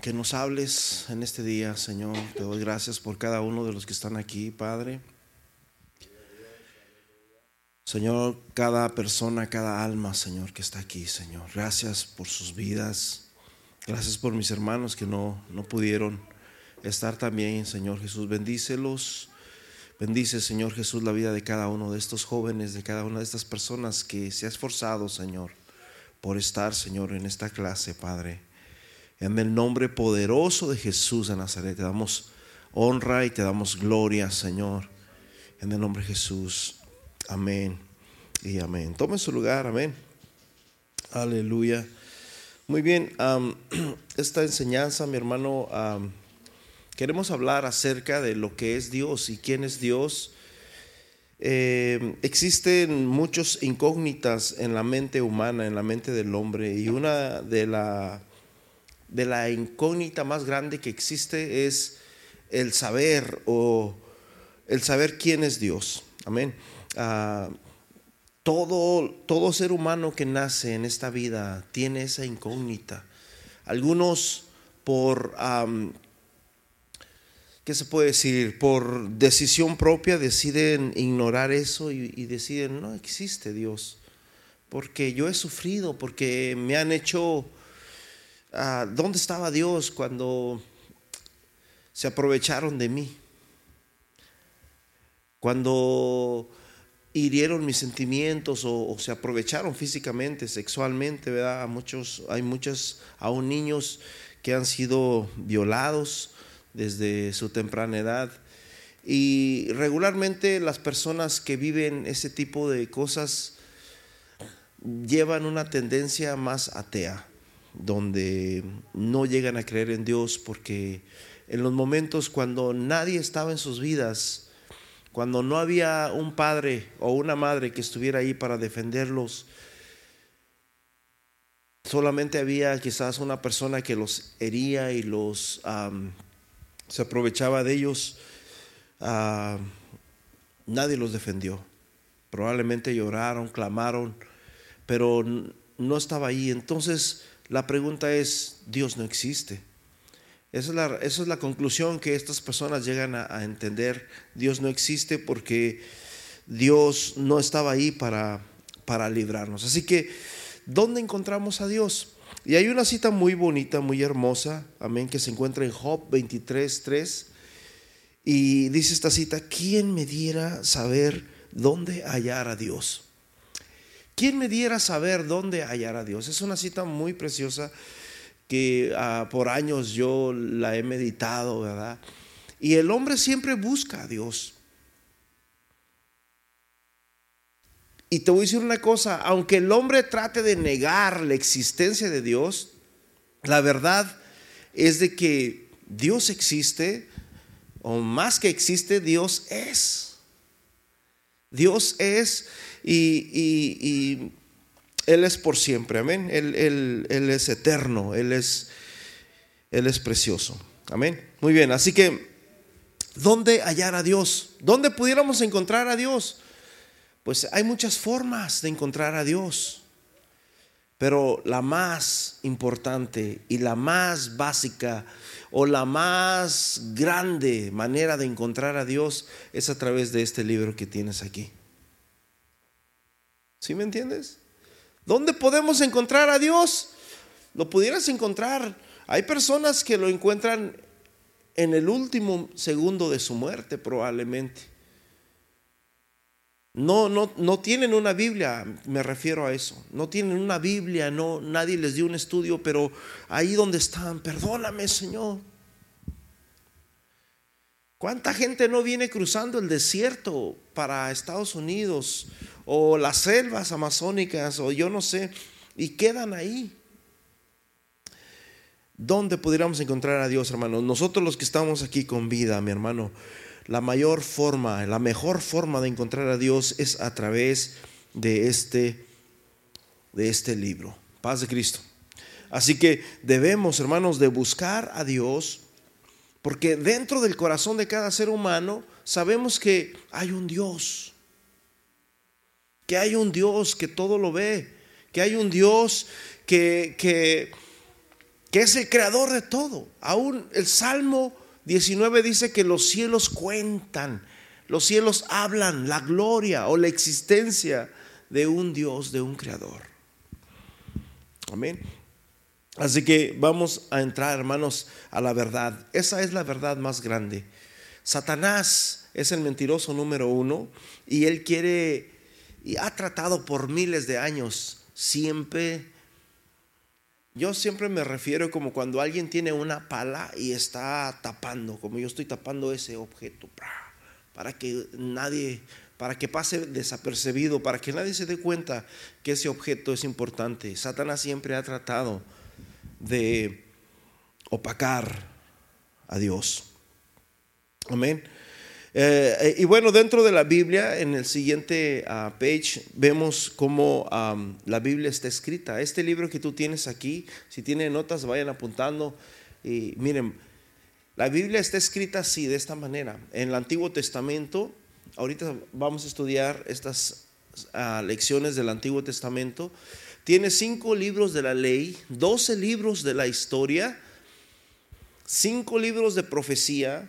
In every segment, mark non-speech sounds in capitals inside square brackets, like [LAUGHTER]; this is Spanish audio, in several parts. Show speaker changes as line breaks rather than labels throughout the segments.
que nos hables en este día, Señor. Te doy gracias por cada uno de los que están aquí, Padre. Señor, cada persona, cada alma, Señor, que está aquí, Señor. Gracias por sus vidas. Gracias por mis hermanos que no, no pudieron estar también, Señor Jesús. Bendícelos. Bendice, Señor Jesús, la vida de cada uno de estos jóvenes, de cada una de estas personas que se ha esforzado, Señor, por estar, Señor, en esta clase, Padre. En el nombre poderoso de Jesús de Nazaret, te damos honra y te damos gloria, Señor. En el nombre de Jesús. Amén y amén. Tome su lugar, amén. Aleluya. Muy bien, [CLEARS THROAT] esta enseñanza, mi hermano, queremos hablar acerca de lo que es Dios y quién es Dios. Eh, existen muchas incógnitas en la mente humana, en la mente del hombre, y una de la, de la incógnita más grande que existe es el saber o el saber quién es Dios. Amén. Ah, todo, todo ser humano que nace en esta vida tiene esa incógnita. Algunos por, ¿qué se puede decir? Por decisión propia deciden ignorar eso y, deciden, no existe Dios. Porque yo he sufrido, porque me han hecho... Ah, ¿Dónde estaba Dios cuando se aprovecharon de mí? Cuando hirieron mis sentimientos o, se aprovecharon físicamente, sexualmente, ¿verdad? muchos, hay muchos, aún niños que han sido violados desde su temprana edad. Y regularmente las personas que viven ese tipo de cosas llevan una tendencia más atea, donde no llegan a creer en Dios porque en los momentos cuando nadie estaba en sus vidas, cuando no había un padre o una madre que estuviera ahí para defenderlos, solamente había quizás una persona que los hería y los se aprovechaba de ellos, nadie los defendió. Probablemente lloraron, clamaron, pero no estaba ahí. Entonces la pregunta es, Dios no existe. Esa es, la, conclusión que estas personas llegan a, entender. Dios no existe porque Dios no estaba ahí para, para librarnos. Así que, ¿dónde encontramos a Dios? Y hay una cita muy bonita, muy hermosa, amén, que se encuentra en Job 23, 3. Y dice esta cita, ¿quién me diera saber dónde hallar a Dios? ¿Quién me diera saber dónde hallar a Dios? Es una cita muy preciosa que ah, por años yo la he meditado, ¿verdad? Y el hombre siempre busca a Dios. Y te voy a decir una cosa, aunque el hombre trate de negar la existencia de Dios, la verdad es de que Dios existe, o más que existe, Dios es. Dios es y él es por siempre, amén. Él, él, es eterno, Él es, Él es precioso. Amén. Muy bien, así que, ¿dónde hallar a Dios? ¿Dónde pudiéramos encontrar a Dios? Pues hay muchas formas de encontrar a Dios, pero la más importante y la más básica o la más grande manera de encontrar a Dios es a través de este libro que tienes aquí. ¿Sí me entiendes? ¿Dónde podemos encontrar a Dios? Lo pudieras encontrar. Hay personas que lo encuentran en el último segundo de su muerte probablemente. No, no, no tienen una Biblia, me refiero a eso. No tienen una Biblia, no, nadie les dio un estudio, pero ahí donde están, perdóname, Señor. ¿Cuánta gente no viene cruzando el desierto para Estados Unidos o las selvas amazónicas o yo no sé y quedan ahí? ¿Dónde pudiéramos encontrar a Dios, hermano? Nosotros los que estamos aquí con vida, mi hermano, la mayor forma, la mejor forma de encontrar a Dios es a través de este de este libro, Paz de Cristo. Así que debemos, hermanos, de buscar a Dios porque dentro del corazón de cada ser humano sabemos que hay un Dios, que hay un Dios que todo lo ve, que hay un Dios que, que es el creador de todo. Aún el Salmo 19 dice que los cielos cuentan, los cielos hablan la gloria o la existencia de un Dios, de un creador. Amén. Así que vamos a entrar, hermanos, a la verdad. Esa es la verdad más grande. Satanás es el mentiroso número uno y él quiere y ha tratado por miles de años siempre. Yo siempre me refiero como cuando alguien tiene una pala y está tapando, como yo estoy tapando ese objeto, para que nadie, para que pase desapercibido, para que nadie se dé cuenta que ese objeto es importante. Satanás siempre ha tratado de opacar a Dios. Amén. Eh, y bueno, dentro de la Biblia, en el siguiente ah, page, vemos cómo la Biblia está escrita. Este libro que tú tienes aquí, si tienen notas, vayan apuntando. Y miren, la Biblia está escrita así, de esta manera. En el Antiguo Testamento, ahorita vamos a estudiar estas ah, lecciones del Antiguo Testamento. Tiene cinco libros de la ley, doce libros de la historia, cinco libros de profecía,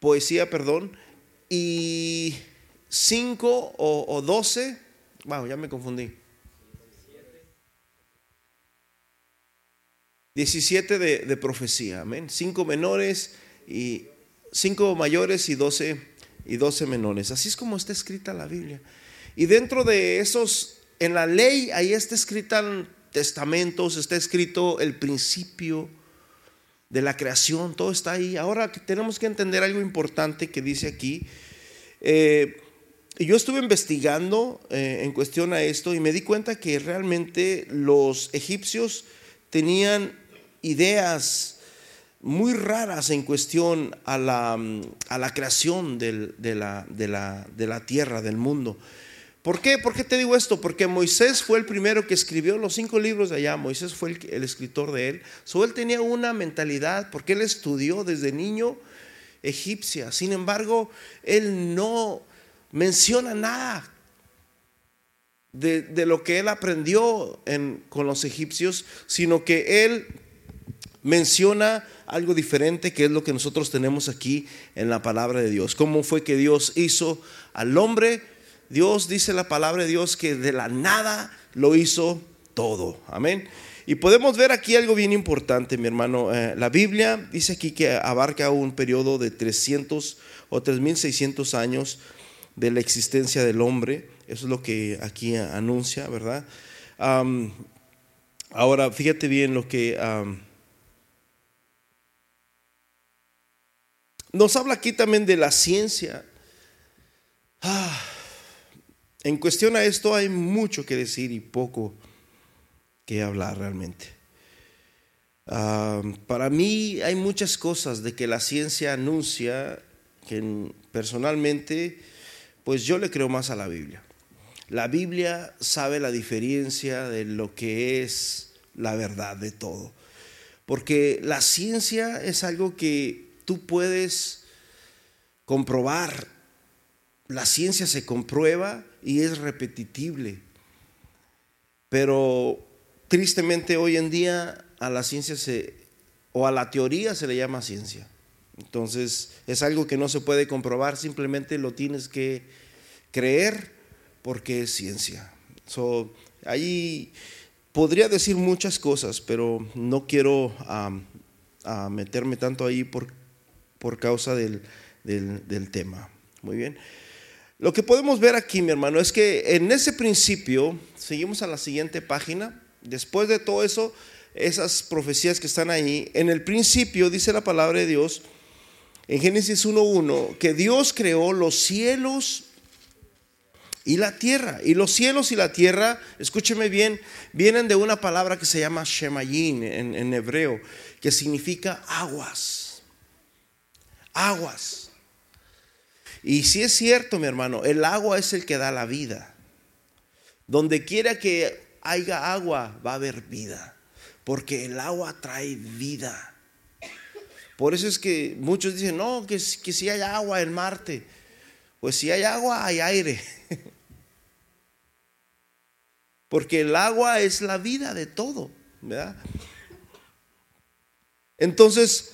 poesía, perdón, y cinco o, doce, wow, ya me confundí. 17 de, de profecía, amén. Cinco menores y cinco mayores y doce y doce menores. Así es como está escrita la Biblia. Y dentro de esos, en la ley, ahí está escrita testamentos, está escrito el principio de la creación, todo está ahí. Ahora tenemos que entender algo importante que dice aquí. Eh, yo estuve investigando eh, en cuestión a esto y me di cuenta que realmente los egipcios tenían ideas muy raras en cuestión a la, a la creación de, la, de, la, de la tierra, del mundo. ¿Por qué? ¿Por qué te digo esto? Porque Moisés fue el primero que escribió los cinco libros de allá. Moisés fue el, escritor de él. So, él tenía una mentalidad, porque él estudió desde niño egipcia. Sin embargo, él no menciona nada de, lo que él aprendió con los egipcios, sino que él menciona algo diferente que es lo que nosotros tenemos aquí en la palabra de Dios. ¿Cómo fue que Dios hizo al hombre? Dios dice la palabra de Dios que de la nada lo hizo todo. Amén. Y podemos ver aquí algo bien importante, mi hermano. Eh, la Biblia dice aquí que abarca un periodo de 300 o 3600 años de la existencia del hombre. Eso es lo que aquí anuncia, ¿verdad? ahora, fíjate bien lo que... nos habla aquí también de la ciencia. Ah, en cuestión a esto hay mucho que decir y poco que hablar realmente. Ah, para mí hay muchas cosas de que la ciencia anuncia que personalmente, pues yo le creo más a la Biblia. La Biblia sabe la diferencia de lo que es la verdad de todo. Porque la ciencia es algo que tú puedes comprobar. La ciencia se comprueba y es repetitible. Pero tristemente hoy en día a la ciencia se, o a la teoría se le llama ciencia. Entonces es algo que no se puede comprobar, simplemente lo tienes que creer porque es ciencia. So, ahí podría decir muchas cosas, pero no quiero meterme tanto ahí por, por causa del, del tema. Muy bien. Lo que podemos ver aquí, mi hermano, es que en ese principio, seguimos a la siguiente página, después de todo eso, esas profecías que están ahí, en el principio dice la palabra de Dios, en Génesis 1.1, que Dios creó los cielos y la tierra. Y los cielos y la tierra, escúcheme bien, vienen de una palabra que se llama Shemayin en, en hebreo, que significa aguas. Aguas. Y si es cierto, mi hermano, el agua es el que da la vida. Donde quiera que haya agua, va a haber vida. Porque el agua trae vida. Por eso es que muchos dicen, no, que, que si hay agua en Marte. Pues si hay agua, hay aire. [LAUGHS] Porque el agua es la vida de todo, ¿verdad? Entonces,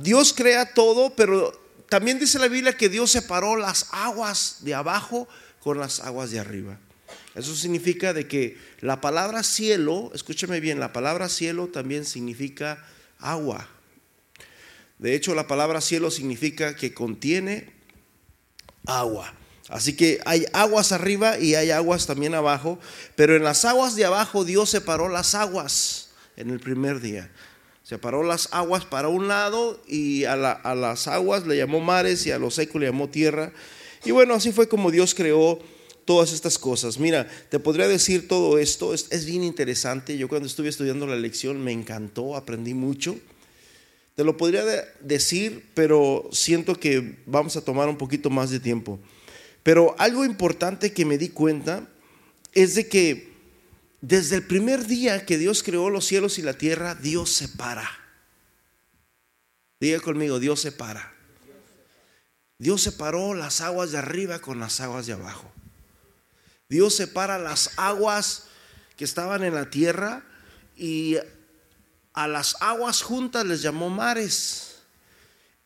Dios crea todo, pero también dice la Biblia que Dios separó las aguas de abajo con las aguas de arriba. Eso significa de que la palabra cielo, escúchame bien, la palabra cielo también significa agua. De hecho, la palabra cielo significa que contiene agua. Así que hay aguas arriba y hay aguas también abajo, pero en las aguas de abajo Dios separó las aguas en el primer día. Separó las aguas para un lado y a, las aguas le llamó mares y a lo seco le llamó tierra. Y bueno, así fue como Dios creó todas estas cosas. Mira, te podría decir todo esto, es, es, bien interesante. Yo cuando estuve estudiando la lección me encantó, aprendí mucho. Te lo podría decir, pero siento que vamos a tomar un poquito más de tiempo. Pero algo importante que me di cuenta es de que desde el primer día que Dios creó los cielos y la tierra, Dios separa. Diga conmigo, Dios separa. Dios separó las aguas de arriba con las aguas de abajo. Dios separa las aguas que estaban en la tierra y a las aguas juntas les llamó mares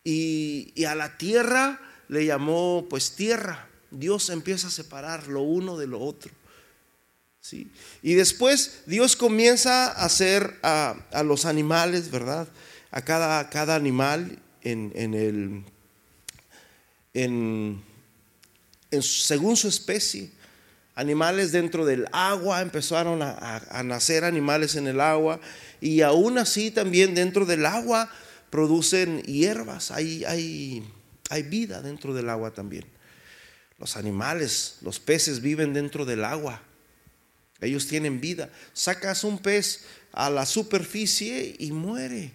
y, a la tierra le llamó pues tierra. Dios empieza a separar lo uno de lo otro. Y después Dios comienza a hacer a, los animales, ¿verdad? A cada, cada animal en, el, en, según su especie. Animales dentro del agua, empezaron a, nacer animales en el agua. Y aún así también dentro del agua producen hierbas, hay, hay, hay vida dentro del agua también. Los animales, los peces viven dentro del agua, ellos tienen vida. Sacas un pez a la superficie y muere.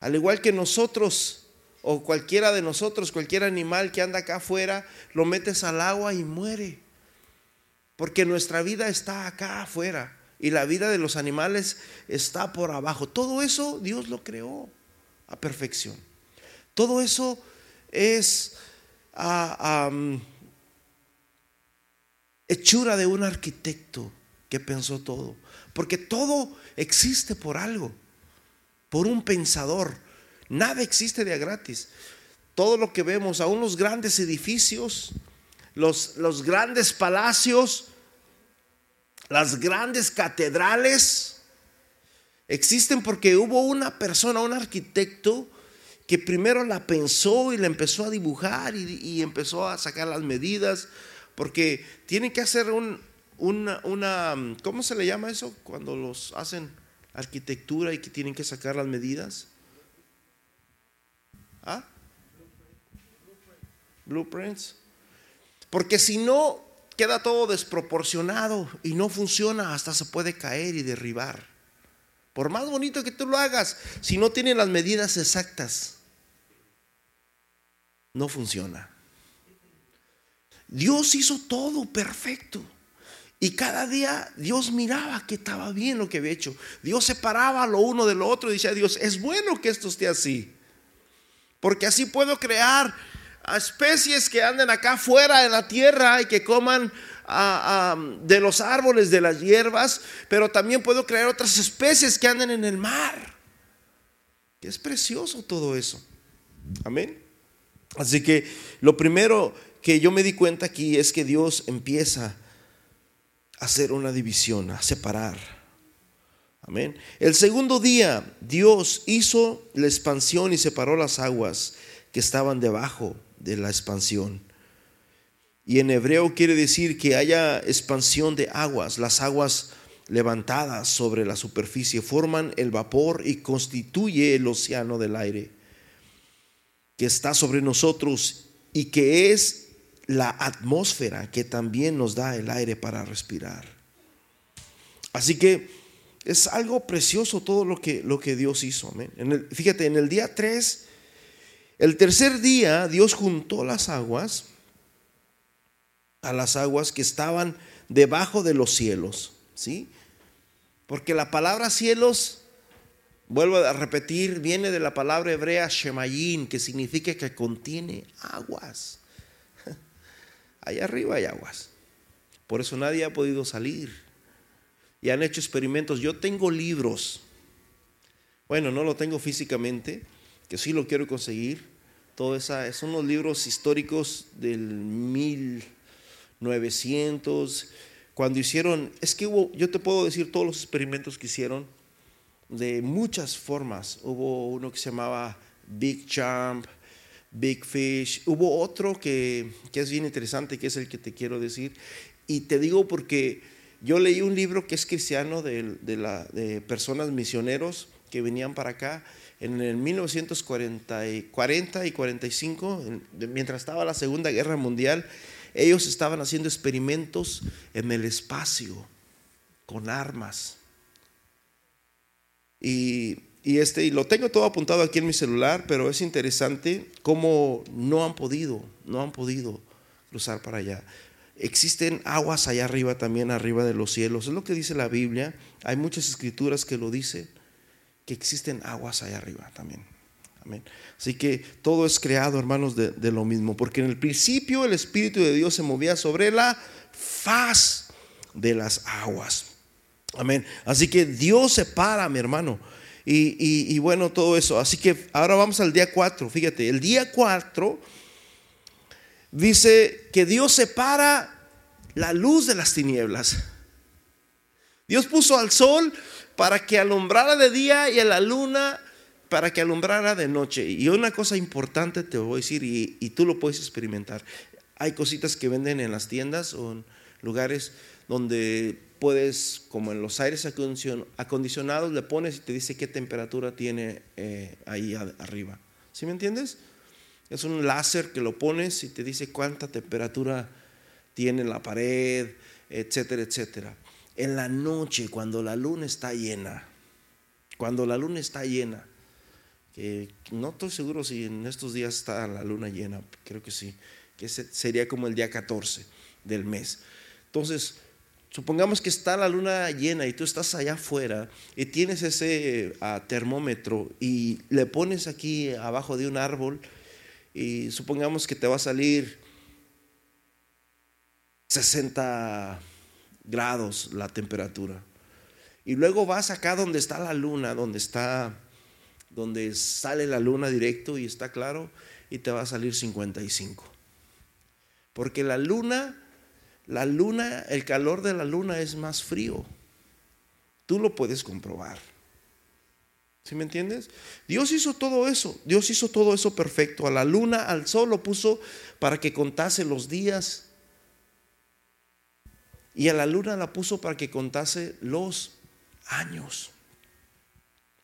Al igual que nosotros, o cualquiera de nosotros, cualquier animal que anda acá afuera, lo metes al agua y muere. Porque nuestra vida está acá afuera y la vida de los animales está por abajo. Todo eso Dios lo creó a perfección. Todo eso es ah, hechura de un arquitecto que pensó todo. Porque todo existe por algo, por un pensador. Nada existe de gratis. Todo lo que vemos, aún los grandes edificios, los, los grandes palacios, las grandes catedrales, existen porque hubo una persona, un arquitecto, que primero la pensó y la empezó a dibujar y, empezó a sacar las medidas, porque tienen que hacer un, una, una, ¿cómo se le llama eso? Cuando los hacen arquitectura y que tienen que sacar las medidas. ¿Ah? Blueprints. Porque si no, queda todo desproporcionado y no funciona, hasta se puede caer y derribar. Por más bonito que tú lo hagas, si no tiene las medidas exactas, no funciona. Dios hizo todo perfecto. Y cada día Dios miraba que estaba bien lo que había hecho. Dios separaba lo uno de lo otro y decía, Dios, es bueno que esto esté así. Porque así puedo crear especies que anden acá fuera en la tierra y que coman de los árboles, de las hierbas, pero también puedo crear otras especies que anden en el mar. Es precioso todo eso. Amén. Así que lo primero que yo me di cuenta aquí es que Dios empieza a hacer una división, a separar. Amén. El segundo día Dios hizo la expansión y separó las aguas que estaban debajo de la expansión. Y en hebreo quiere decir que haya expansión de aguas. Las aguas levantadas sobre la superficie forman el vapor y constituye el océano del aire que está sobre nosotros y que es la atmósfera que también nos da el aire para respirar. Así que es algo precioso todo lo que, lo que Dios hizo. fíjate, en el día 3, el tercer día, Dios juntó las aguas a las aguas que estaban debajo de los cielos. ¿sí? Porque la palabra cielos, vuelvo a repetir, viene de la palabra hebrea Shemayin, que significa que contiene aguas. Allá arriba hay aguas. Por eso nadie ha podido salir y han hecho experimentos. Yo tengo libros Bueno, no lo tengo físicamente, que sí lo quiero conseguir. Todo esa, son unos libros históricos del 1900, cuando hicieron, es que hubo, yo te puedo decir todos los experimentos que hicieron de muchas formas. Hubo uno que se llamaba Big Jump, Big Fish. Hubo otro que, que, es bien interesante, que es el que te quiero decir. Y te digo porque yo leí un libro que es cristiano de, de, la, de personas misioneros que venían para acá en el 1940 y, 40 y 45, mientras estaba la Segunda Guerra Mundial, ellos estaban haciendo experimentos en el espacio con armas. Y y, este, y lo tengo todo apuntado aquí en mi celular, pero es interesante cómo no han podido, no han podido cruzar para allá. Existen aguas allá arriba también, arriba de los cielos. Es lo que dice la Biblia. Hay muchas escrituras que lo dicen, que existen aguas allá arriba también. Amén. Así que todo es creado, hermanos, de, de lo mismo. Porque en el principio el Espíritu de Dios se movía sobre la faz de las aguas. Amén. Así que Dios se para, mi hermano y, bueno, todo eso. Así que ahora vamos al día 4. Fíjate, el día 4 dice que Dios separa la luz de las tinieblas. Dios puso al sol para que alumbrara de día y a la luna para que alumbrara de noche. Y una cosa importante te voy a decir, y, y, tú lo puedes experimentar. Hay cositas que venden en las tiendas o en lugares donde puedes, como en los aires acondicionados, le pones y te dice qué temperatura tiene eh, ahí arriba. ¿Sí me entiendes? Es un láser que lo pones y te dice cuánta temperatura tiene la pared, etcétera, etcétera. En la noche, cuando la luna está llena, cuando la luna está llena, no estoy seguro si en estos días está la luna llena, creo que sí, que sería como el día 14 del mes. Entonces, Supongamos que está la luna llena y tú estás allá afuera y tienes ese ah, termómetro y le pones aquí abajo de un árbol y supongamos que te va a salir 60 grados la temperatura. Y luego vas acá donde está la luna, donde está donde sale la luna directo y está claro y te va a salir 55. Porque la luna la luna, el calor de la luna es más frío. Tú lo puedes comprobar. ¿Sí me entiendes? Dios hizo todo eso. Dios hizo todo eso perfecto. A la luna, al sol lo puso para que contase los días. Y a la luna la puso para que contase los años.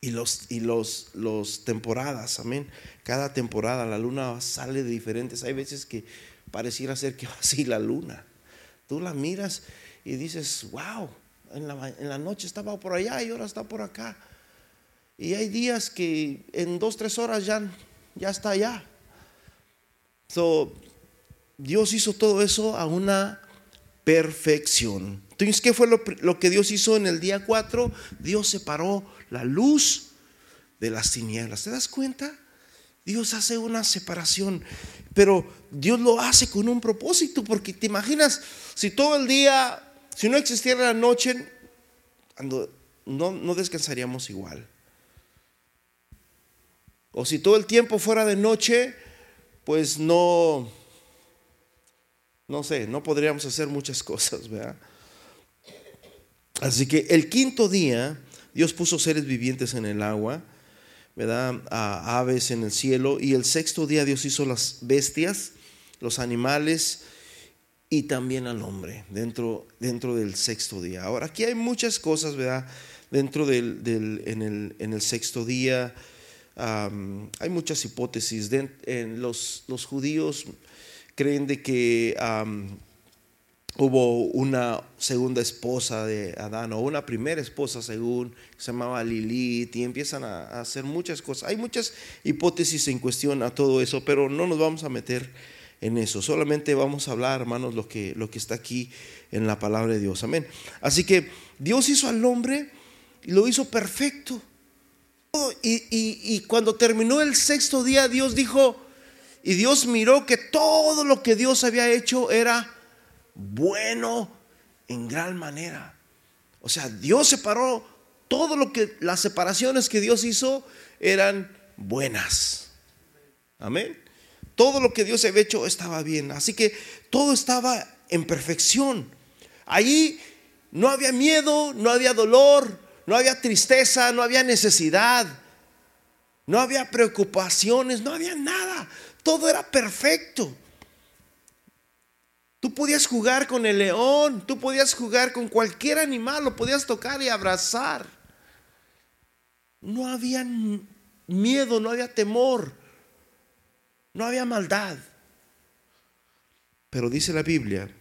Y los, y los, los temporadas, amén. Cada temporada la luna sale de diferentes. Hay veces que pareciera ser que así la luna. Tú la miras y dices, wow, en la, noche estaba por allá y ahora está por acá. Y hay días que en dos, tres horas ya, ya está allá. So, Dios hizo todo eso a una perfección. Entonces, ¿qué fue lo, lo que Dios hizo en el día 4? Dios separó la luz de las tinieblas. ¿Te das cuenta? Dios hace una separación, pero Dios lo hace con un propósito, porque te imaginas si todo el día, si no existiera la noche, no, no descansaríamos igual. O si todo el tiempo fuera de noche, pues no, no sé, no podríamos hacer muchas [LAUGHS] cosas, ¿verdad? Así que el quinto día, Dios puso seres vivientes en el agua ¿verdad? A aves en el cielo. Y el sexto día Dios hizo las bestias, los animales y también al hombre dentro, dentro del sexto día. Ahora, aquí hay muchas cosas, ¿verdad? Dentro del, en, el, sexto día hay muchas hipótesis. en los, los, judíos creen de que hubo una segunda esposa de Adán o una primera esposa según se llamaba Lilith y empiezan a, hacer muchas cosas. Hay muchas hipótesis en cuestión a todo eso, pero no nos vamos a meter en eso. Solamente vamos a hablar, hermanos, lo que, lo que está aquí en la palabra de Dios. Amén. Así que Dios hizo al hombre y lo hizo perfecto. Y, y cuando terminó el sexto día, Dios dijo, y Dios miró que todo lo que Dios había hecho era bueno en gran manera. O sea, Dios separó todo lo que las separaciones que Dios hizo eran buenas. Amén. Todo lo que Dios había hecho estaba bien. Así que todo estaba en perfección. Allí no había miedo, no había dolor, no había tristeza, no había necesidad, no había preocupaciones, no había nada. Todo era perfecto. Tú podías jugar con el león, tú podías jugar con cualquier animal, lo podías tocar y abrazar. No había miedo, no había temor, no había maldad. Pero dice la Biblia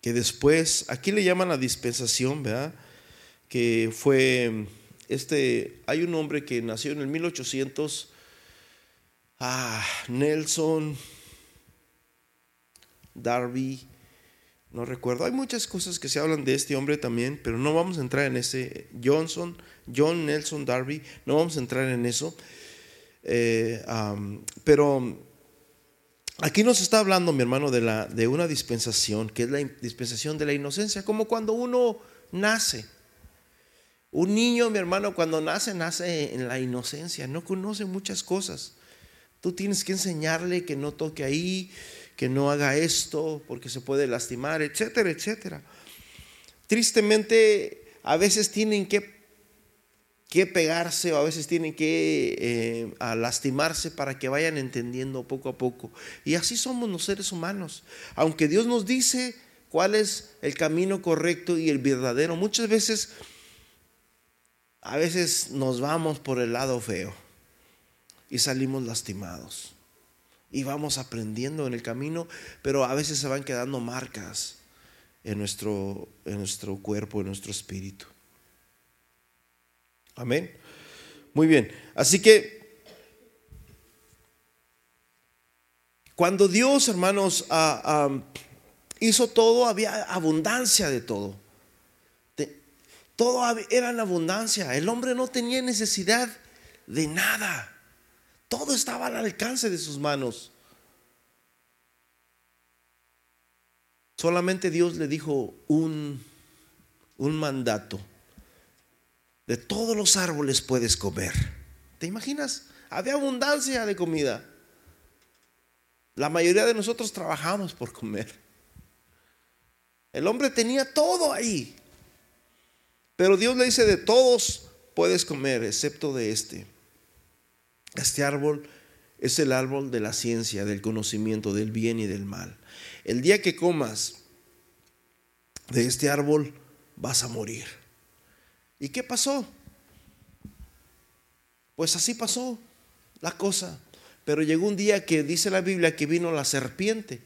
que después, aquí le llaman la dispensación, ¿verdad? Que fue, este, hay un hombre que nació en el 1800, ah, Nelson Darby, no recuerdo, hay muchas cosas que se hablan de este hombre también, pero no vamos a entrar en ese, Johnson, John Nelson Darby, no vamos a entrar en eso, eh, pero Aquí nos está hablando, mi hermano, de, la, de una dispensación, que es la dispensación de la inocencia, como cuando uno nace. Un niño, mi hermano, cuando nace, nace en la inocencia, no conoce muchas cosas. Tú tienes que enseñarle que no toque ahí, que no haga esto, porque se puede lastimar, etcétera, etcétera. Tristemente, a veces tienen que que pegarse o a veces tienen que eh, lastimarse para que vayan entendiendo poco a poco. Y así somos los seres humanos. Aunque Dios nos dice cuál es el camino correcto y el verdadero, muchas veces, a veces nos vamos por el lado feo y salimos lastimados. Y vamos aprendiendo en el camino, pero a veces se van quedando marcas en nuestro, en nuestro cuerpo, en nuestro espíritu. Amén. Muy bien. Así que cuando Dios, hermanos, ah, ah, hizo todo, había abundancia de todo. todo era en abundancia. El hombre no tenía necesidad de nada. Todo estaba al alcance de sus manos. Solamente Dios le dijo un, un mandato de todos los árboles puedes comer. ¿Te imaginas? Había abundancia de comida. La mayoría de nosotros trabajamos por comer. El hombre tenía todo ahí. Pero Dios le dice, de todos puedes comer, excepto de este. Este árbol es el árbol de la ciencia, del conocimiento, del bien y del mal. El día que comas de este árbol, vas a morir. ¿Y qué pasó? Pues así pasó la cosa. Pero llegó un día que dice la Biblia que vino la serpiente.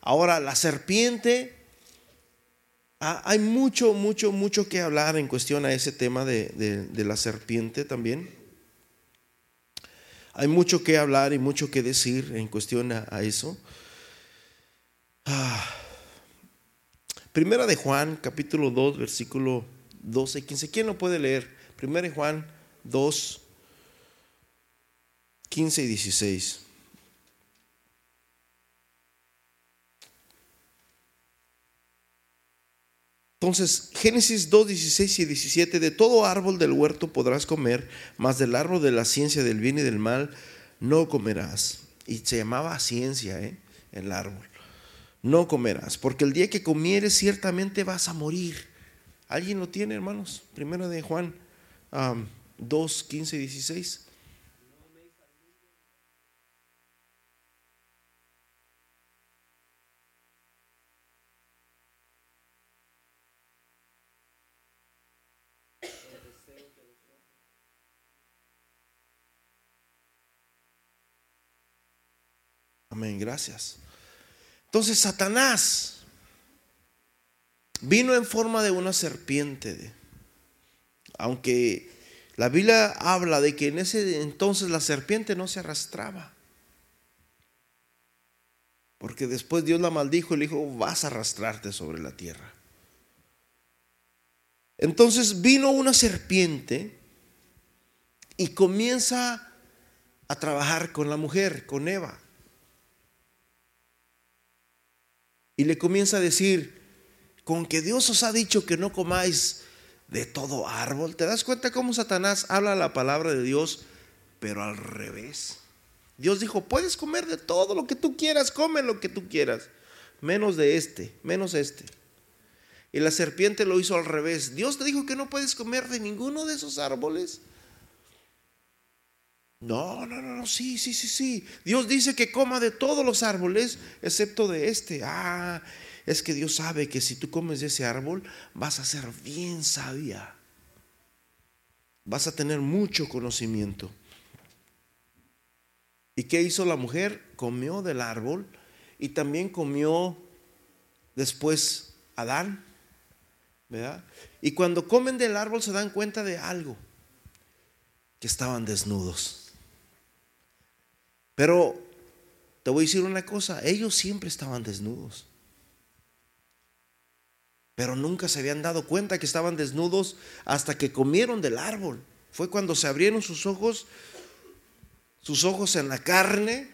Ahora, la serpiente, ah, hay mucho, mucho, mucho que hablar en cuestión a ese tema de, la serpiente también. Hay mucho que hablar y mucho que decir en cuestión a, eso. Ah. Primera de Juan, capítulo 2, versículo 12 15. ¿Quién lo puede leer? 1 Juan 2, 15 y 16. Entonces, Génesis 2, 16 y 17, de todo árbol del huerto podrás comer, mas del árbol de la ciencia del bien y del mal no comerás. Y se llamaba ciencia, ¿eh? el árbol. No comerás, porque el día que comieres ciertamente vas a morir. ¿Alguien lo tiene, hermanos? Primero de Juan 2, 15 y 16. Amén, gracias. Entonces Satanás vino en forma de una serpiente. Aunque la Biblia habla de que en ese entonces la serpiente no se arrastraba. Porque después Dios la maldijo y le dijo, vas a arrastrarte sobre la tierra. Entonces vino una serpiente y comienza a trabajar con la mujer, con Eva. Y le comienza a decir, con que Dios os ha dicho que no comáis de todo árbol. ¿Te das cuenta cómo Satanás habla la palabra de Dios, pero al revés? Dios dijo, puedes comer de todo lo que tú quieras, come lo que tú quieras, menos de este, menos este. Y la serpiente lo hizo al revés. Dios te dijo que no puedes comer de ninguno de esos árboles. No, no, no, no, sí, sí, sí, sí. Dios dice que coma de todos los árboles, excepto de este. Ah, es que Dios sabe que si tú comes de ese árbol, vas a ser bien sabia. Vas a tener mucho conocimiento. ¿Y qué hizo la mujer? Comió del árbol y también comió después Adán. ¿verdad? Y cuando comen del árbol se dan cuenta de algo, que estaban desnudos. Pero te voy a decir una cosa, ellos siempre estaban desnudos. Pero nunca se habían dado cuenta que estaban desnudos hasta que comieron del árbol. Fue cuando se abrieron sus ojos sus ojos en la carne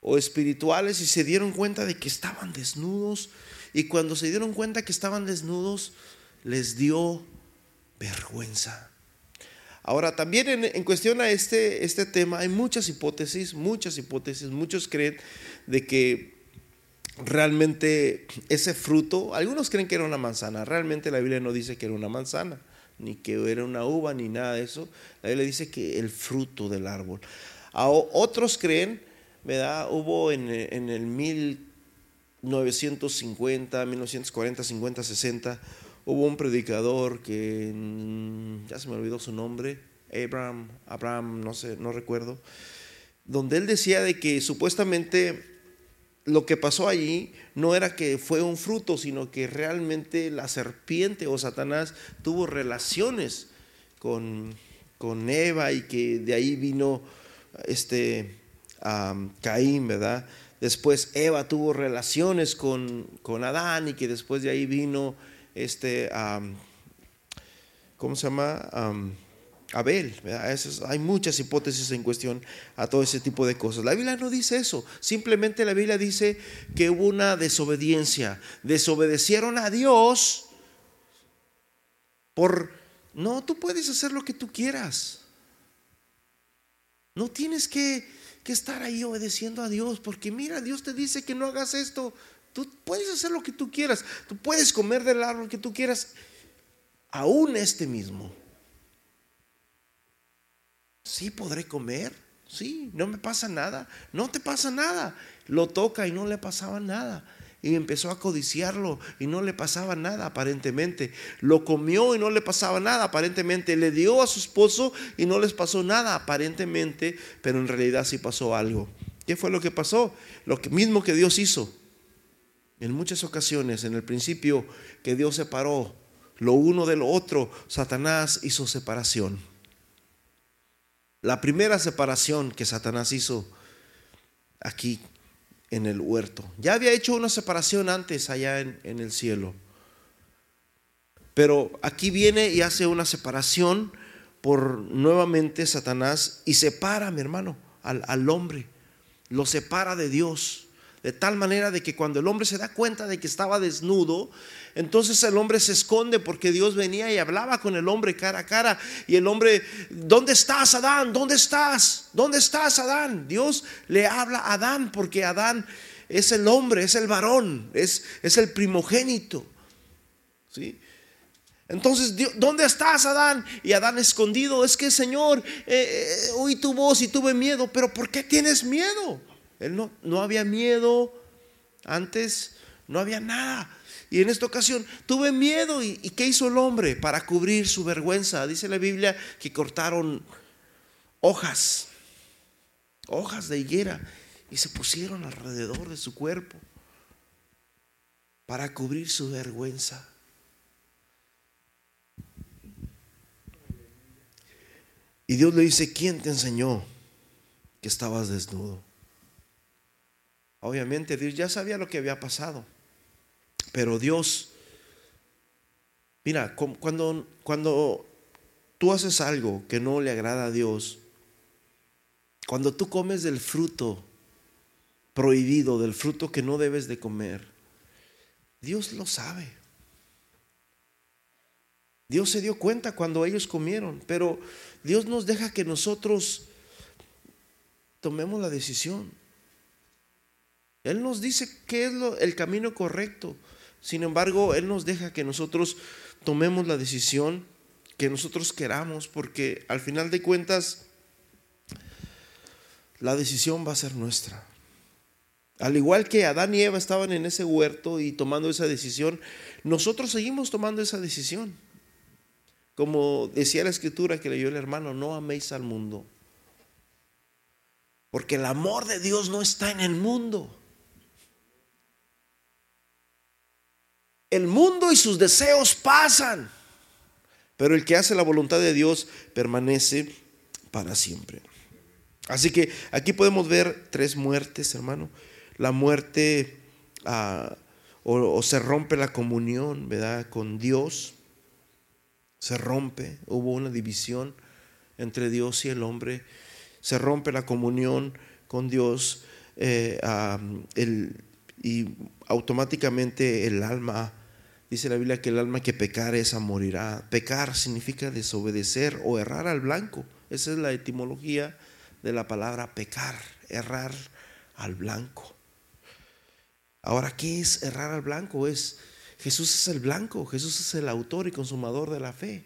o espirituales y se dieron cuenta de que estaban desnudos. Y cuando se dieron cuenta que estaban desnudos, les dio vergüenza. Ahora, también en, cuestión a este, este tema hay muchas hipótesis, muchas hipótesis. Muchos creen de que realmente ese fruto, algunos creen que era una manzana, realmente la Biblia no dice que era una manzana ni que era una uva, ni nada de eso. La Biblia dice que el fruto del árbol. Otros creen, ¿verdad? Hubo en, en el 1950, 1940, 50, 60, hubo un predicador que mm, ya se me olvidó su nombre, Abraham, Abraham, no sé, no recuerdo, donde él decía de que supuestamente lo que pasó allí no era que fue un fruto, sino que realmente la serpiente o Satanás tuvo relaciones con, con Eva y que de ahí vino este Caín, ¿verdad? Después Eva tuvo relaciones con, con, Adán y que después de ahí vino este, ¿cómo se llama? Abel. hay muchas hipótesis en cuestión a todo ese tipo de cosas. La Biblia no dice eso. Simplemente la Biblia dice que hubo una desobediencia. Desobedecieron a Dios por... No, tú puedes hacer lo que tú quieras. No tienes que, que estar ahí obedeciendo a Dios, porque mira, Dios te dice que no hagas esto. Tú puedes hacer lo que tú quieras. Tú puedes comer del árbol que tú quieras, aún este mismo. Sí, podré comer. Sí, no me pasa nada. No te pasa nada. Lo toca y no le pasaba nada. Y empezó a codiciarlo y no le pasaba nada aparentemente. Lo comió y no le pasaba nada aparentemente. Le dio a su esposo y no les pasó nada aparentemente, pero en realidad sí pasó algo. ¿Qué fue lo que pasó? Lo mismo que Dios hizo. En muchas ocasiones, en el principio que Dios separó lo uno de lo otro, Satanás hizo separación. La primera separación que Satanás hizo aquí en el huerto. Ya había hecho una separación antes allá en, el cielo. Pero aquí viene y hace una separación por nuevamente Satanás y separa, mi hermano, al, al hombre. Lo separa de Dios. De tal manera de que cuando el hombre se da cuenta de que estaba desnudo, entonces el hombre se esconde porque Dios venía y hablaba con el hombre cara a cara. Y el hombre, ¿dónde estás, Adán? ¿Dónde estás? ¿Dónde estás, Adán? Dios le habla a Adán porque Adán es el hombre, es el varón, es, es el primogénito. ¿Sí? Entonces, ¿dónde estás, Adán? Y Adán escondido, es que, Señor, eh, eh, oí tu voz y tuve miedo, pero ¿por qué tienes miedo? Él no, no había miedo antes, no había nada. Y en esta ocasión tuve miedo. ¿Y, qué hizo el hombre para cubrir su vergüenza? Dice la Biblia que cortaron hojas, hojas de higuera, y se pusieron alrededor de su cuerpo para cubrir su vergüenza. Y Dios le dice, ¿quién te enseñó que estabas desnudo? Obviamente Dios ya sabía lo que había pasado. Pero Dios, mira, cuando, cuando tú haces algo que no le agrada a Dios, cuando tú comes del fruto prohibido, del fruto que no debes de comer, Dios lo sabe. Dios se dio cuenta cuando ellos comieron, pero Dios nos deja que nosotros tomemos la decisión. Él nos dice qué es lo, el camino correcto. Sin embargo, Él nos deja que nosotros tomemos la decisión que nosotros queramos, porque al final de cuentas, la decisión va a ser nuestra. Al igual que Adán y Eva estaban en ese huerto y tomando esa decisión, nosotros seguimos tomando esa decisión. Como decía la escritura que leyó el hermano, no améis al mundo. Porque el amor de Dios no está en el mundo. El mundo y sus deseos pasan, pero el que hace la voluntad de Dios permanece para siempre. Así que aquí podemos ver tres muertes, hermano. La muerte ah, o, se rompe la comunión, ¿verdad? Con Dios. Se rompe, hubo una división entre Dios y el hombre. Se rompe la comunión con Dios eh, y automáticamente el alma, dice la Biblia que el alma que pecar esa morirá. Pecar significa desobedecer o errar al blanco. Esa es la etimología de la palabra pecar, errar al blanco. Ahora, ¿qué es errar al blanco? Es Jesús es el blanco, Jesús es el autor y consumador de la fe.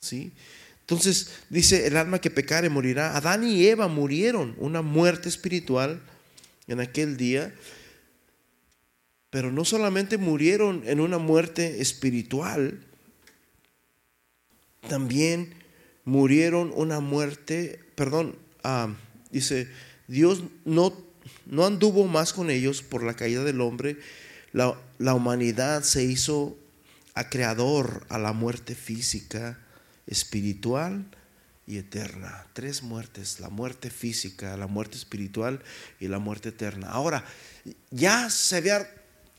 ¿Sí? Entonces dice, el alma que pecare morirá. Adán y Eva murieron una muerte espiritual en aquel día, pero no solamente murieron en una muerte espiritual, también murieron una muerte perdón, ah, dice, Dios no, no anduvo más con ellos por la caída del hombre. La, la humanidad se hizo acreedor a la muerte física, espiritual y eterna. Tres muertes, la muerte física, la muerte espiritual y la muerte eterna. Ahora, ya se había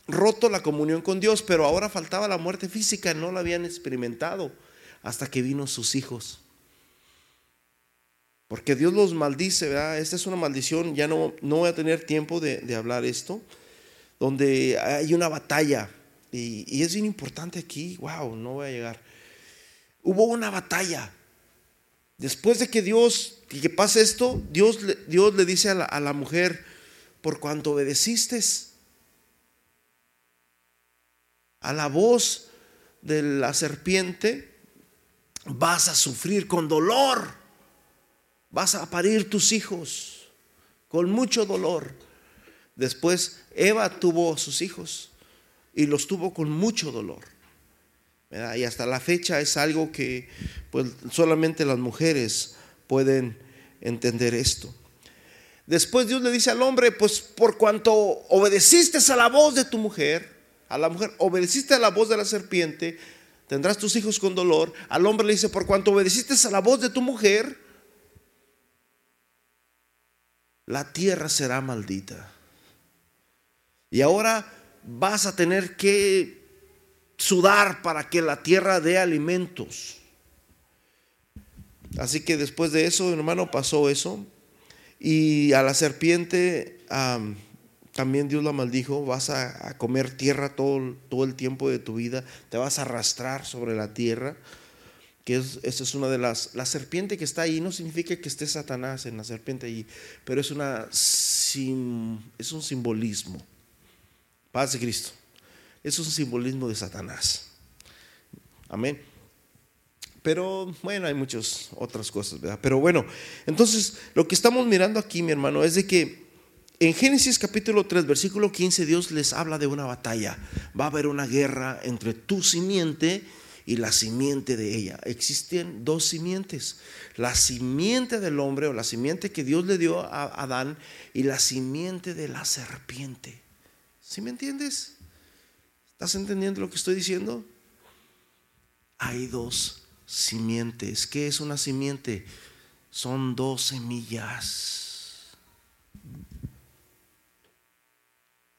roto la comunión con Dios, pero ahora faltaba la muerte física, no la habían experimentado hasta que vino sus hijos. Porque Dios los maldice, ¿verdad? Esta es una maldición, ya no, no voy a tener tiempo de, hablar esto, donde hay una batalla. Y, es bien importante aquí, wow, no voy a llegar. Hubo una batalla. Después de que Dios, que pase esto, Dios, Dios le dice a la, a la mujer, por cuanto obedeciste a la voz de la serpiente, vas a sufrir con dolor vas a parir tus hijos con mucho dolor. Después Eva tuvo sus hijos y los tuvo con mucho dolor. Y hasta la fecha es algo que pues, solamente las mujeres pueden entender esto. Después Dios le dice al hombre, pues por cuanto obedeciste a la voz de tu mujer, a la mujer, obedeciste a la voz de la serpiente, tendrás tus hijos con dolor. Al hombre le dice, por cuanto obedeciste a la voz de tu mujer, la tierra será maldita. Y ahora vas a tener que sudar para que la tierra dé alimentos. Así que después de eso, hermano, pasó eso. Y a la serpiente también Dios la maldijo. Vas a, comer tierra todo, todo el tiempo de tu vida. Te vas a arrastrar sobre la tierra que es, esa es una de las, la serpiente que está ahí no significa que esté Satanás en la serpiente ahí, pero es, una, es un simbolismo. Paz de Cristo. Es un simbolismo de Satanás. Amén. Pero bueno, hay muchas otras cosas, ¿verdad? Pero bueno, entonces lo que estamos mirando aquí, mi hermano, es de que en Génesis capítulo 3, versículo 15, Dios les habla de una batalla. Va a haber una guerra entre tu simiente y la simiente de ella. Existen dos simientes. La simiente del hombre o la simiente que Dios le dio a Adán y la simiente de la serpiente. ¿Sí me entiendes? ¿Estás entendiendo lo que estoy diciendo? Hay dos simientes. ¿Qué es una simiente? Son dos semillas.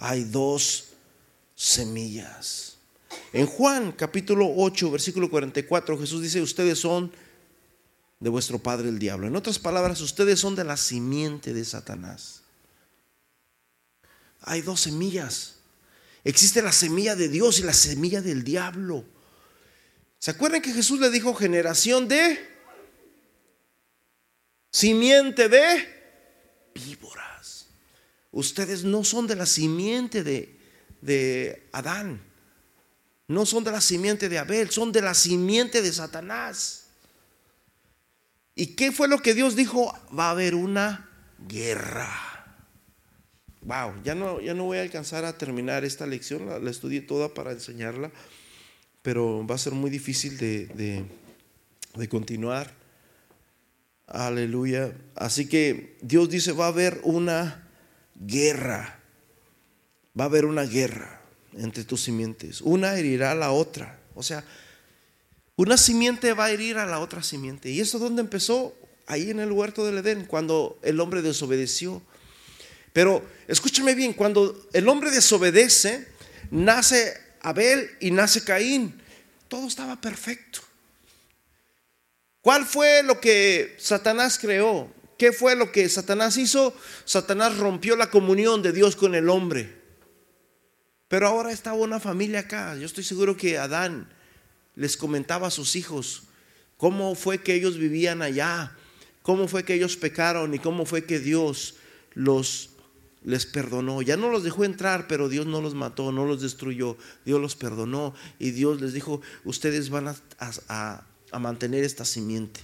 Hay dos semillas. En Juan capítulo 8, versículo 44, Jesús dice, ustedes son de vuestro padre el diablo. En otras palabras, ustedes son de la simiente de Satanás. Hay dos semillas. Existe la semilla de Dios y la semilla del diablo. ¿Se acuerdan que Jesús le dijo generación de simiente de víboras? Ustedes no son de la simiente de, de Adán, no son de la simiente de Abel, son de la simiente de Satanás. ¿Y qué fue lo que Dios dijo? Va a haber una guerra. Wow, ya no, ya no voy a alcanzar a terminar esta lección, la, estudié toda para enseñarla, pero va a ser muy difícil de, de continuar. Aleluya. Así que Dios dice, va a haber una guerra. Va a haber una guerra entre tus simientes. Una herirá a la otra. O sea, una simiente va a herir a la otra simiente. ¿Y eso dónde empezó? Ahí en el huerto del Edén, cuando el hombre desobedeció. Pero escúchame bien, cuando el hombre desobedece, nace Abel y nace Caín. Todo estaba perfecto. ¿Cuál fue lo que Satanás creó? ¿Qué fue lo que Satanás hizo? Satanás rompió la comunión de Dios con el hombre. Pero ahora estaba una familia acá. Yo estoy seguro que Adán les comentaba a sus hijos cómo fue que ellos vivían allá, cómo fue que ellos pecaron y cómo fue que Dios los les perdonó. Ya no los dejó entrar, pero Dios no los mató, no los destruyó. Dios los perdonó y Dios les dijo, ustedes van a, mantener esta simiente.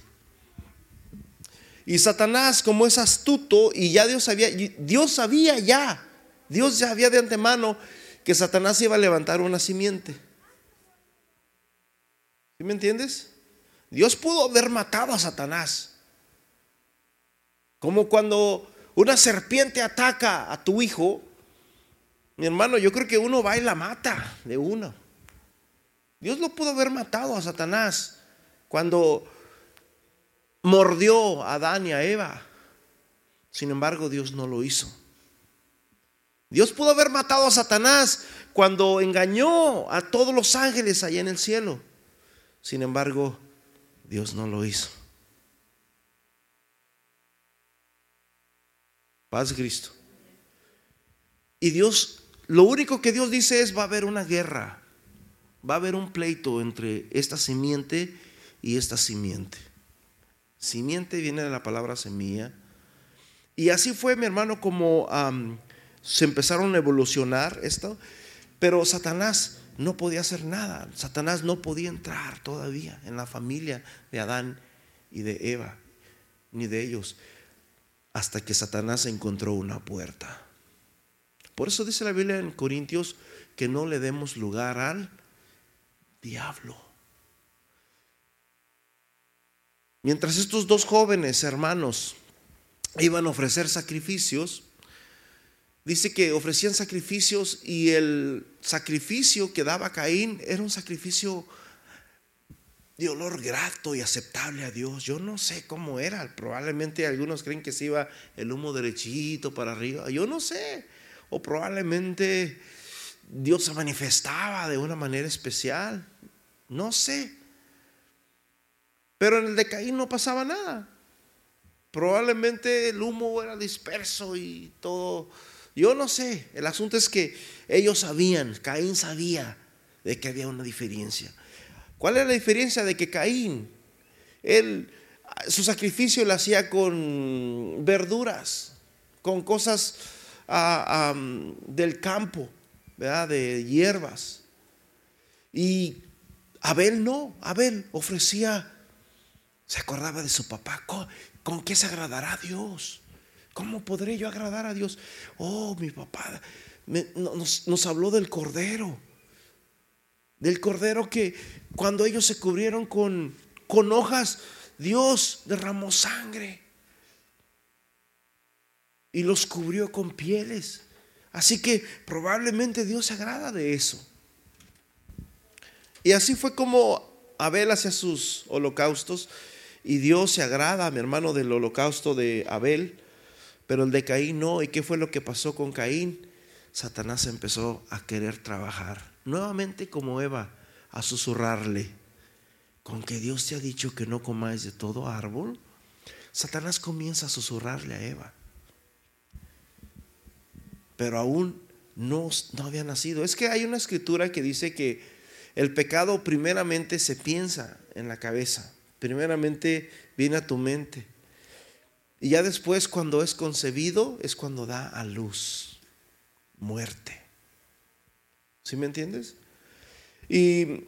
Y Satanás, como es astuto, y ya Dios sabía, Dios sabía ya, Dios ya había de antemano que Satanás iba a levantar una simiente. ¿Sí me entiendes? Dios pudo haber matado a Satanás. Como cuando una serpiente ataca a tu hijo, mi hermano, yo creo que uno va y la mata de uno. Dios lo pudo haber matado a Satanás cuando mordió a Adán y a Eva. Sin embargo, Dios no lo hizo. Dios pudo haber matado a Satanás cuando engañó a todos los ángeles allá en el cielo. Sin embargo, Dios no lo hizo. Paz Cristo. Y Dios, lo único que Dios dice es va a haber una guerra, va a haber un pleito entre esta simiente y esta simiente. Simiente viene de la palabra semilla. Y así fue, mi hermano, como se empezaron a evolucionar esto. Pero Satanás no podía hacer nada. Satanás no podía entrar todavía en la familia de Adán y de Eva, ni de ellos hasta que Satanás encontró una puerta. Por eso dice la Biblia en Corintios que no le demos lugar al diablo. Mientras estos dos jóvenes hermanos iban a ofrecer sacrificios, dice que ofrecían sacrificios y el sacrificio que daba Caín era un sacrificio de olor grato y aceptable a Dios. Yo no sé cómo era. Probablemente algunos creen que se iba el humo derechito para arriba. Yo no sé. O probablemente Dios se manifestaba de una manera especial. No sé. Pero en el de Caín no pasaba nada. Probablemente el humo era disperso y todo. Yo no sé. El asunto es que ellos sabían, Caín sabía de que había una diferencia. ¿Cuál es la diferencia de que Caín, él, su sacrificio lo hacía con verduras, con cosas ah, del campo, ¿verdad? de hierbas? Y Abel no, Abel ofrecía, se acordaba de su papá, ¿con, qué se agradará a Dios? ¿Cómo podré yo agradar a Dios? Oh, mi papá nos habló del cordero del cordero que cuando ellos se cubrieron con, con hojas, Dios derramó sangre y los cubrió con pieles. Así que probablemente Dios se agrada de eso. Y así fue como Abel hacía sus holocaustos y Dios se agrada, mi hermano, del holocausto de Abel, pero el de Caín no. ¿Y qué fue lo que pasó con Caín? Satanás empezó a querer trabajar nuevamente como Eva, a susurrarle, con que Dios te ha dicho que no comáis de todo árbol, Satanás comienza a susurrarle a Eva. Pero aún no, no había nacido. Es que hay una escritura que dice que el pecado primeramente se piensa en la cabeza, primeramente viene a tu mente. Y ya después cuando es concebido es cuando da a luz, muerte. ¿Sí me entiendes? Y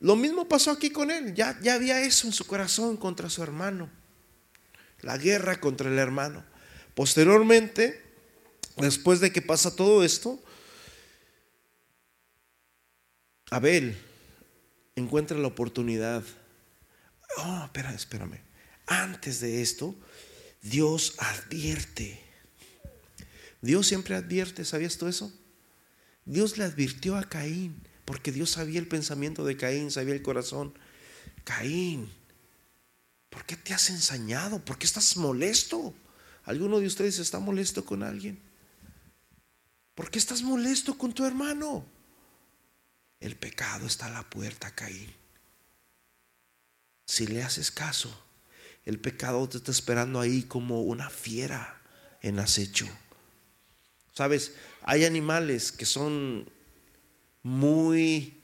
lo mismo pasó aquí con él, ya, ya había eso en su corazón contra su hermano, la guerra contra el hermano. Posteriormente, después de que pasa todo esto, Abel encuentra la oportunidad. Oh, espera, espérame. Antes de esto, Dios advierte. Dios siempre advierte, ¿sabías tú eso? Dios le advirtió a Caín, porque Dios sabía el pensamiento de Caín, sabía el corazón. Caín, ¿por qué te has ensañado? ¿Por qué estás molesto? ¿Alguno de ustedes está molesto con alguien? ¿Por qué estás molesto con tu hermano? El pecado está a la puerta, Caín. Si le haces caso, el pecado te está esperando ahí como una fiera en acecho. Sabes, hay animales que son muy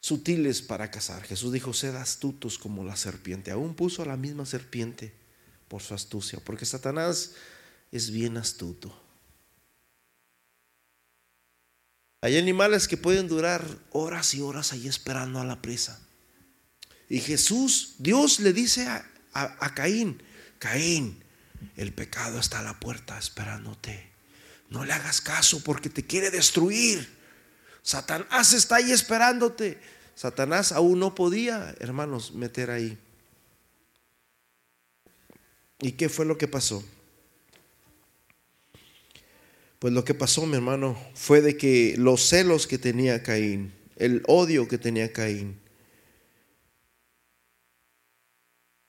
sutiles para cazar. Jesús dijo, sed astutos como la serpiente. Aún puso a la misma serpiente por su astucia, porque Satanás es bien astuto. Hay animales que pueden durar horas y horas ahí esperando a la presa. Y Jesús, Dios le dice a, Caín, Caín, el pecado está a la puerta esperándote. No le hagas caso porque te quiere destruir. Satanás está ahí esperándote. Satanás aún no podía, hermanos, meter ahí. ¿Y qué fue lo que pasó? Pues lo que pasó, mi hermano, fue de que los celos que tenía Caín, el odio que tenía Caín,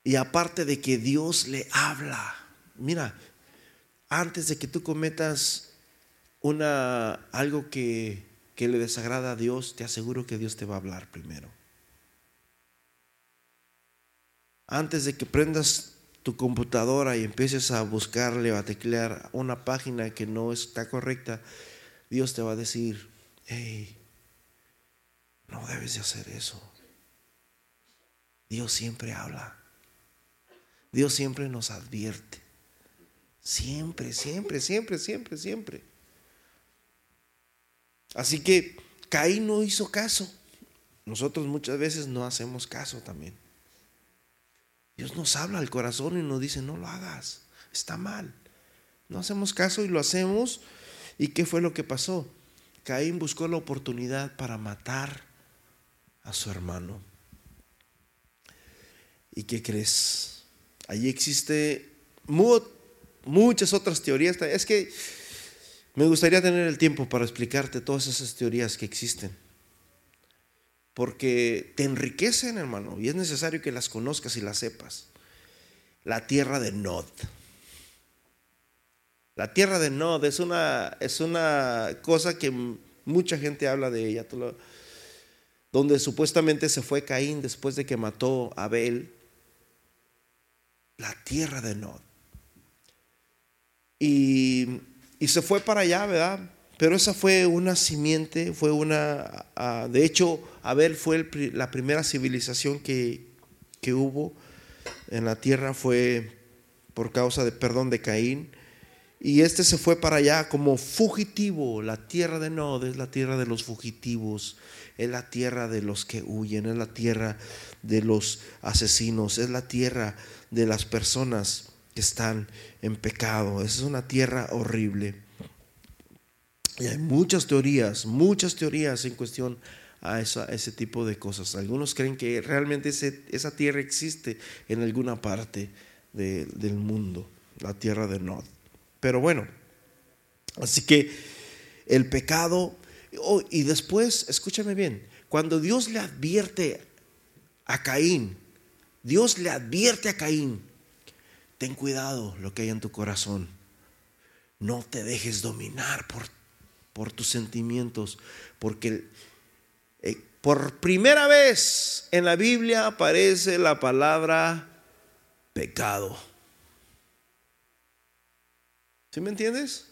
y aparte de que Dios le habla, mira, antes de que tú cometas una algo que, que le desagrada a Dios, te aseguro que Dios te va a hablar primero. Antes de que prendas tu computadora y empieces a buscarle o a teclear una página que no está correcta, Dios te va a decir, hey, no debes de hacer eso. Dios siempre habla. Dios siempre nos advierte. Siempre, siempre, siempre, siempre, siempre. Así que Caín no hizo caso. Nosotros muchas veces no hacemos caso también. Dios nos habla al corazón y nos dice, no lo hagas, está mal. No hacemos caso y lo hacemos. ¿Y qué fue lo que pasó? Caín buscó la oportunidad para matar a su hermano. ¿Y qué crees? Allí existe muchas otras teorías. Es que me gustaría tener el tiempo para explicarte todas esas teorías que existen porque te enriquecen, hermano, y es necesario que las conozcas y las sepas. La tierra de Nod. La tierra de Nod es una, es una cosa que mucha gente habla de ella, donde supuestamente se fue Caín después de que mató a Abel. La tierra de Nod. Y, y se fue para allá, ¿verdad? Pero esa fue una simiente, fue una, ah, de hecho, Abel fue la primera civilización que, que, hubo en la tierra, fue por causa de perdón de Caín. Y este se fue para allá como fugitivo. La tierra de Nod es la tierra de los fugitivos, es la tierra de los que huyen, es la tierra de los asesinos, es la tierra de las personas que están en pecado. Es una tierra horrible. Y hay muchas teorías, muchas teorías en cuestión a, ese tipo de cosas. Algunos creen que realmente esa tierra existe en alguna parte del mundo, la tierra de Nod. Pero bueno, así que el pecado, oh, y después, escúchame bien, cuando Dios le advierte a Caín, Dios le advierte a Caín, ten cuidado lo que hay en tu corazón, no te dejes dominar por por tus sentimientos, porque eh, por primera vez en la Biblia aparece la palabra pecado. ¿Sí me entiendes?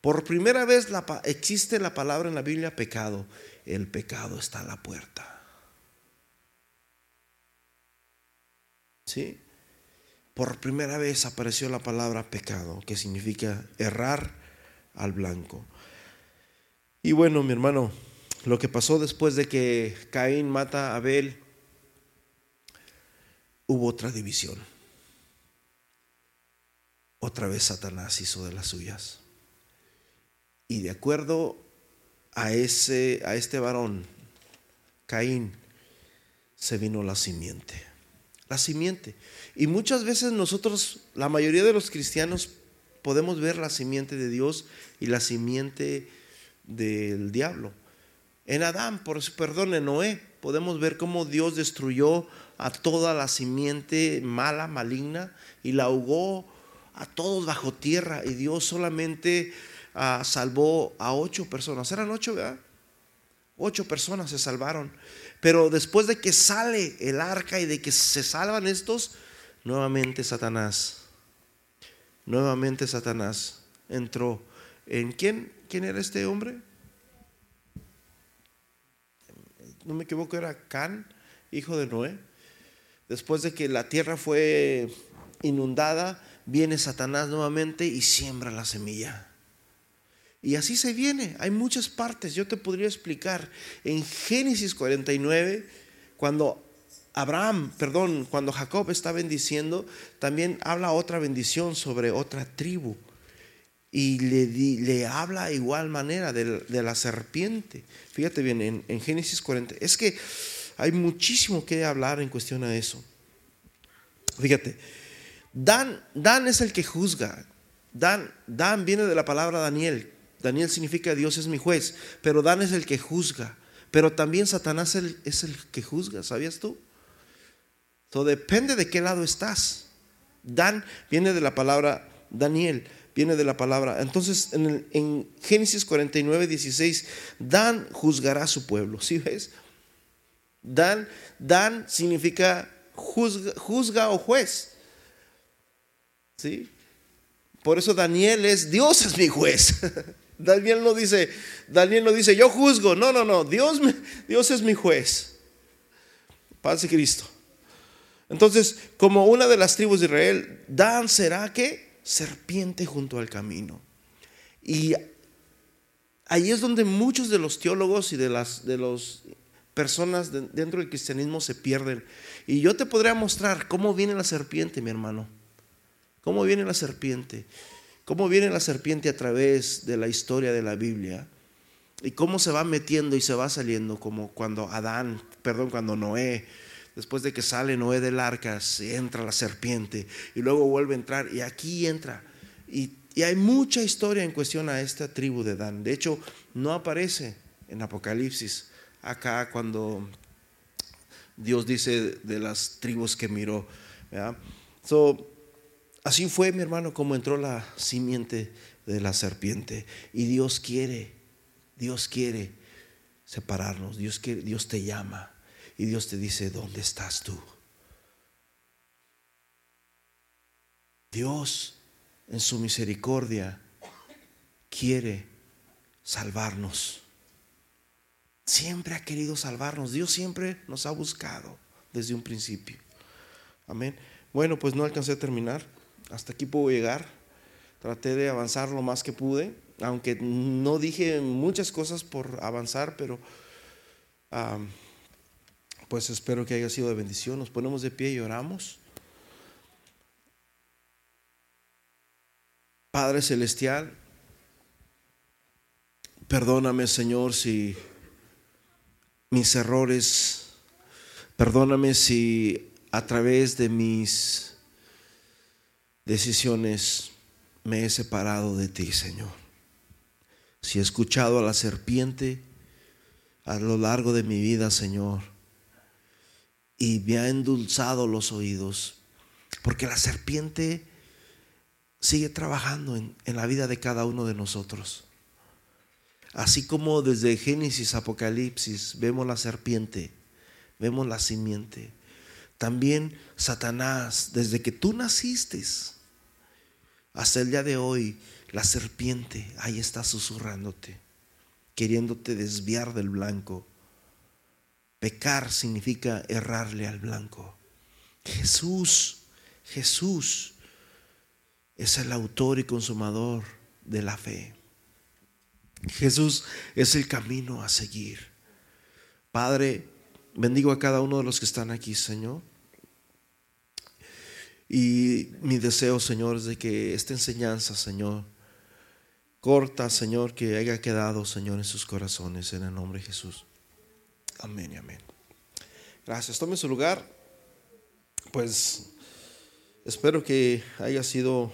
Por primera vez existe la palabra en la Biblia pecado. El pecado está a la puerta. ¿Sí? Por primera vez apareció la palabra pecado, que significa errar al blanco. Y bueno, mi hermano, lo que pasó después de que Caín mata a Abel, hubo otra división. Otra vez Satanás hizo de las suyas. Y de acuerdo a, ese, a este varón, Caín, se vino la simiente. La simiente. Y muchas veces nosotros, la mayoría de los cristianos, podemos ver la simiente de Dios y la simiente del diablo. En Adán, por perdón, en Noé, podemos ver cómo Dios destruyó a toda la simiente mala, maligna, y la ahogó a todos bajo tierra. Y Dios solamente ah, salvó a ocho personas. Eran ocho, ¿verdad? Ocho personas se salvaron. Pero después de que sale el arca y de que se salvan estos, nuevamente Satanás, nuevamente Satanás entró. ¿En quién? ¿Quién era este hombre? No me equivoco, era Can, hijo de Noé. Después de que la tierra fue inundada, viene Satanás nuevamente y siembra la semilla. Y así se viene. Hay muchas partes. Yo te podría explicar. En Génesis 49, cuando Abraham, perdón, cuando Jacob está bendiciendo, también habla otra bendición sobre otra tribu. Y le, le habla igual manera de, la serpiente. Fíjate bien, en, en, Génesis 40. Es que hay muchísimo que hablar en cuestión a eso. Fíjate, Dan, Dan es el que juzga. Dan, Dan viene de la palabra Daniel, Daniel significa Dios es mi juez, pero Dan es el que juzga. Pero también Satanás es el que juzga, ¿sabías tú? Todo depende de qué lado estás. Dan viene de la palabra Daniel, viene de la palabra. Entonces en, Génesis 49, 16, Dan juzgará a su pueblo. ¿Sí ves? Dan, Dan significa juzga, o juez. ¿Sí? Por eso Daniel es Dios es mi juez. [LAUGHS] Daniel no dice, Daniel no dice, yo juzgo. No, no, no. Dios, Dios es mi juez. Paz de Cristo. Entonces, como una de las tribus de Israel, Dan será que serpiente junto al camino. Y ahí es donde muchos de los teólogos y de las de los personas dentro del cristianismo se pierden. Y yo te podría mostrar cómo viene la serpiente, mi hermano. ¿Cómo viene la serpiente? cómo viene la serpiente a través de la historia de la Biblia y cómo se va metiendo y se va saliendo, como cuando Adán, perdón, cuando Noé, después de que sale Noé del arca, se entra la serpiente y luego vuelve a entrar y aquí entra. Y, hay mucha historia en cuestión a esta tribu de Dan. De hecho, no aparece en Apocalipsis acá cuando Dios dice de las tribus que miró. So, Así fue, mi hermano, como entró la simiente de la serpiente. Y Dios quiere, Dios quiere separarnos. Dios, quiere, Dios te llama. Y Dios te dice, ¿dónde estás tú? Dios, en su misericordia, quiere salvarnos. Siempre ha querido salvarnos. Dios siempre nos ha buscado desde un principio. Amén. Bueno, pues no alcancé a terminar hasta aquí puedo llegar. Traté de avanzar lo más que pude, aunque no dije muchas cosas por avanzar, pero pues espero que haya sido de bendición. Nos ponemos de pie y oramos. Padre Celestial, perdóname Señor si mis errores, perdóname si a través de mis decisiones me he separado de ti, Señor. Si he escuchado a la serpiente a lo largo de mi vida, Señor, y me ha endulzado los oídos, porque la serpiente sigue trabajando en, en la vida de cada uno de nosotros. Así como desde Génesis, Apocalipsis, vemos la serpiente, vemos la simiente. También Satanás, desde que tú naciste, hasta el día de hoy La serpiente ahí está susurrándote, queriéndote desviar del blanco. Pecar significa errarle al blanco. Jesús, Jesús es el autor y consumador de la fe. Jesús es el camino a seguir. Padre, bendigo a cada uno de los que están aquí, Señor. Y mi deseo, Señor, es de que esta enseñanza, Señor, corta, Señor, que haya quedado, Señor, en sus corazones, en el nombre de Jesús. Amén y amén. Gracias. Tome su lugar. Pues espero que haya sido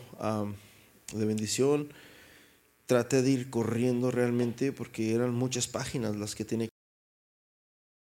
de bendición. Traté de ir corriendo realmente porque eran muchas páginas las que tenía